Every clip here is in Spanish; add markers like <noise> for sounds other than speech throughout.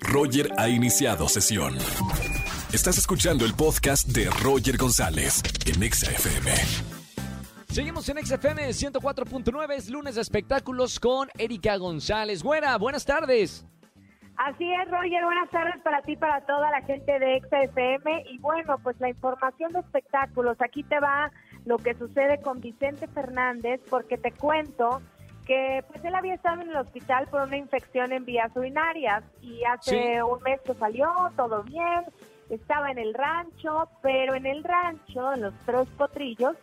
Roger ha iniciado sesión. Estás escuchando el podcast de Roger González en Exa FM. Seguimos en XFM 104.9, es lunes de espectáculos con Erika González. Buena, buenas tardes. Así es, Roger. Buenas tardes para ti, para toda la gente de XFM. Y bueno, pues la información de espectáculos. Aquí te va lo que sucede con Vicente Fernández, porque te cuento que pues él había estado en el hospital por una infección en vías urinarias y hace un mes que salió, todo bien, estaba en el rancho, pero en el rancho, en los tres potrillos,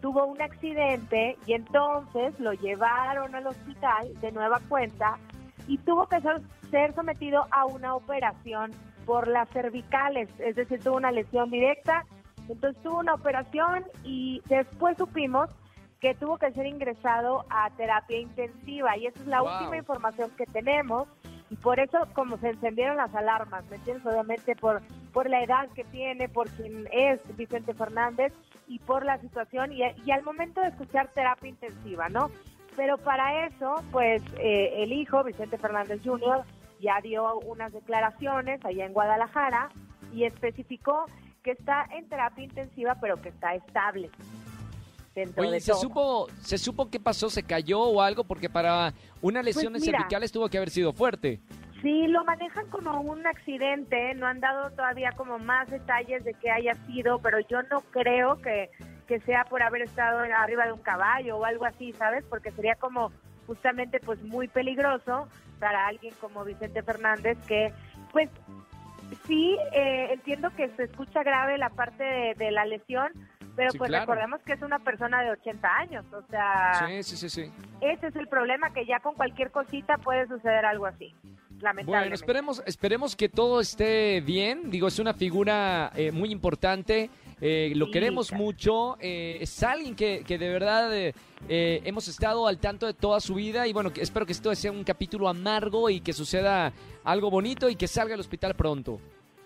tuvo un accidente y entonces lo llevaron al hospital de nueva cuenta y tuvo que ser sometido a una operación por las cervicales, es decir, tuvo una lesión directa, entonces tuvo una operación y después supimos que tuvo que ser ingresado a terapia intensiva y esa es la Wow. última información que tenemos y por eso como se encendieron las alarmas, ¿me entiendes? Obviamente por, por la edad que tiene, por quien es Vicente Fernández y por la situación y, y al momento de escuchar terapia intensiva, ¿no? Pero para eso, pues eh, el hijo, Vicente Fernández Jr., ya dio unas declaraciones allá en Guadalajara y especificó que está en terapia intensiva, pero que está estable. Dentro Oye, de ¿se todo. supo, ¿se supo qué pasó? ¿Se cayó o algo? Porque para una lesión Pues mira. cervicales tuvo que haber sido fuerte. Sí, lo manejan como un accidente, no han dado todavía como más detalles de qué haya sido, pero yo no creo que, que sea por haber estado arriba de un caballo o algo así, ¿sabes? Porque sería como justamente pues muy peligroso para alguien como Vicente Fernández que pues sí, eh, entiendo que se escucha grave la parte de, de la lesión, pero Sí, pues claro. recordemos que es una persona de 80 años, o sea... Sí, sí, sí, sí. Ese es el problema, que ya con cualquier cosita puede suceder algo así. Lamentablemente. Bueno, esperemos, esperemos que todo esté bien. Digo, es una figura eh, muy importante. eh, lo queremos mucho. eh, es alguien que, que de verdad eh, eh, hemos estado al tanto de toda su vida. Y bueno, que espero que esto sea un capítulo amargo y que suceda algo bonito y que salga del hospital pronto.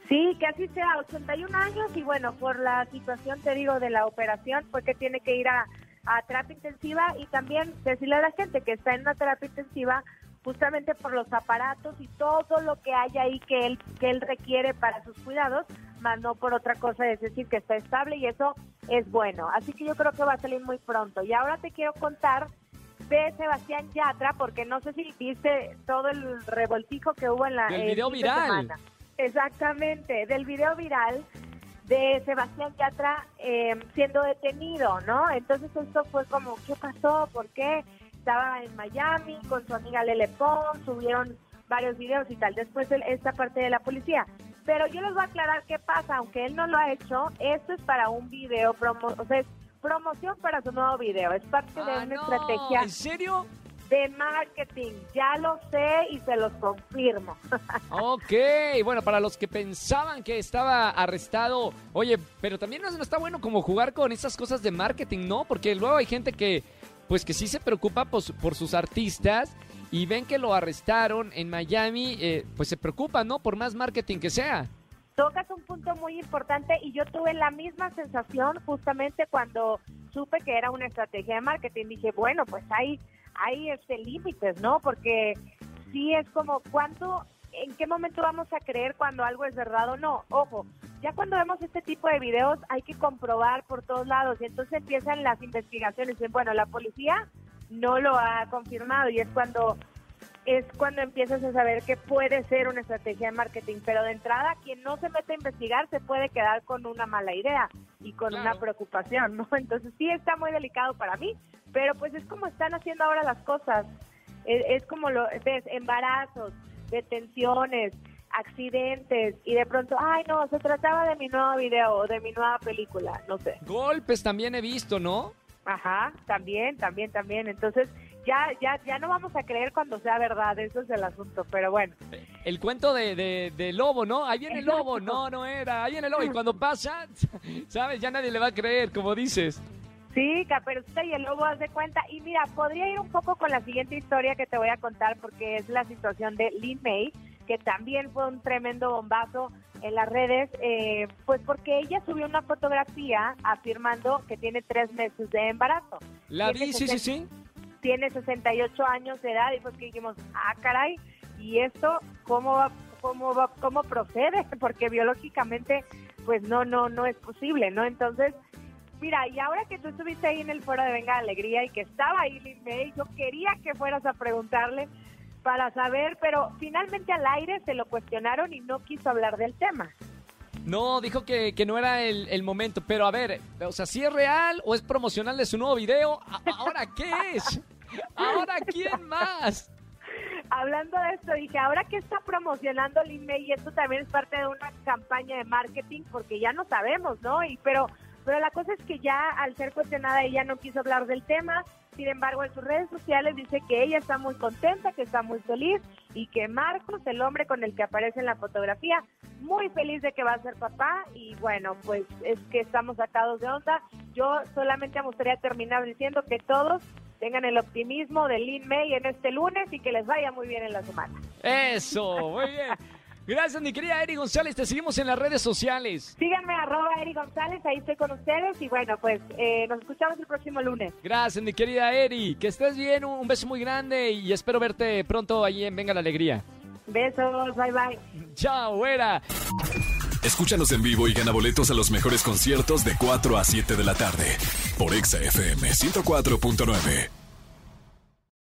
Sí, que así sea, 81 años y bueno, por la situación, te digo, de la operación, fue que tiene que ir a, a terapia intensiva y también decirle a la gente que está en una terapia intensiva justamente por los aparatos y todo lo que hay ahí que él, que él requiere para sus cuidados, más no por otra cosa, es decir, que está estable y eso es bueno. Así que yo creo que va a salir muy pronto. Y ahora te quiero contar de Sebastián Yatra, porque no sé si viste todo el revoltijo que hubo en la... El video viral. semana. Exactamente, del video viral de Sebastián Yatra eh, siendo detenido, ¿no? Entonces esto fue como, ¿qué pasó? ¿Por qué? Estaba en Miami con su amiga Lele Pons, subieron varios videos y tal, después el- esta parte de la policía. Pero yo les voy a aclarar qué pasa, aunque él no lo ha hecho, esto es para un video, promo o sea, es promoción para su nuevo video, es parte de Ah, una no, estrategia ¿En serio? De marketing, ya lo sé y se los confirmo. <laughs> Ok, bueno, para los que pensaban que estaba arrestado, oye, pero también no, no está bueno como jugar con esas cosas de marketing, ¿no? Porque luego hay gente que, pues que sí se preocupa por, su- por sus artistas y ven que lo arrestaron en Miami, eh, pues se preocupan, ¿no? Por más marketing que sea. Tocas un punto muy importante y yo tuve la misma sensación justamente cuando supe que era una estrategia de marketing. Dije, bueno, pues hay, hay este límites, ¿no? Porque sí es como cuánto, en qué momento vamos a creer cuando algo es verdad o no. Ojo, ya cuando vemos este tipo de videos hay que comprobar por todos lados y entonces empiezan las investigaciones. Dicen, bueno, la policía no lo ha confirmado y es cuando es cuando empiezas a saber que puede ser una estrategia de marketing, pero de entrada quien no se mete a investigar se puede quedar con una mala idea y con Claro. una preocupación, ¿no? <laughs> Entonces sí está muy delicado para mí, pero pues es como están haciendo ahora las cosas. Es, es como lo ves, embarazos, detenciones, accidentes y de pronto, ay no, se trataba de mi nuevo video o de mi nueva película, no sé. Golpes también he visto, ¿no? Ajá, también, también, también. Entonces, ya, ya, ya no vamos a creer cuando sea verdad, eso es el asunto, pero bueno. El cuento de, de, de lobo, ¿no? Ahí viene el lobo, no, no era, ahí viene el lobo. Y cuando pasa, <laughs> ¿sabes? Ya nadie le va a creer, como dices. Sí, Caperucita y el Lobo, haz de cuenta. Y mira, podría ir un poco con la siguiente historia que te voy a contar, porque es la situación de Lin May, que también fue un tremendo bombazo en las redes, eh, pues porque ella subió una fotografía afirmando que tiene tres meses de embarazo. La vi, sí, sí, 60 sí. Tiene 68 años de edad y pues que dijimos, ah, caray, ¿y esto cómo va, cómo va, cómo procede, <laughs> porque biológicamente pues no, no, no es posible, ¿no? Entonces, mira, y ahora que tú estuviste ahí en el foro de Venga Alegría y que estaba ahí Lin May, yo quería que fueras a preguntarle para saber, pero finalmente al aire se lo cuestionaron y no quiso hablar del tema. No, dijo que, que no era el, el, momento, pero a ver, o sea, si es real o es promocional de su nuevo video, ¿ahora qué es? ¿Ahora quién más? Hablando de esto, dije, ahora que está promocionando Lin May, y esto también es parte de una campaña de marketing, porque ya no sabemos, ¿no? Y pero, pero la cosa es que ya al ser cuestionada ella no quiso hablar del tema, sin embargo, en sus redes sociales dice que ella está muy contenta, que está muy feliz y que Marcos, el hombre con el que aparece en la fotografía, muy feliz de que va a ser papá y bueno, pues es que estamos sacados de onda. Yo solamente me gustaría terminar diciendo que todos tengan el optimismo de Lin May en este lunes y que les vaya muy bien en la semana. Eso, muy bien. Gracias, mi querida Eri González. Te seguimos en las redes sociales. Síganme, arroba Eri González. Ahí estoy con ustedes. Y bueno, pues eh, nos escuchamos el próximo lunes. Gracias, mi querida Eri. Que estés bien. Un beso muy grande y espero verte pronto ahí en Venga la Alegría. Besos. Bye, bye. Chao, era. Escúchanos en vivo y gana boletos a los mejores conciertos de 4 a 7 de la tarde por Exa FM 104.9.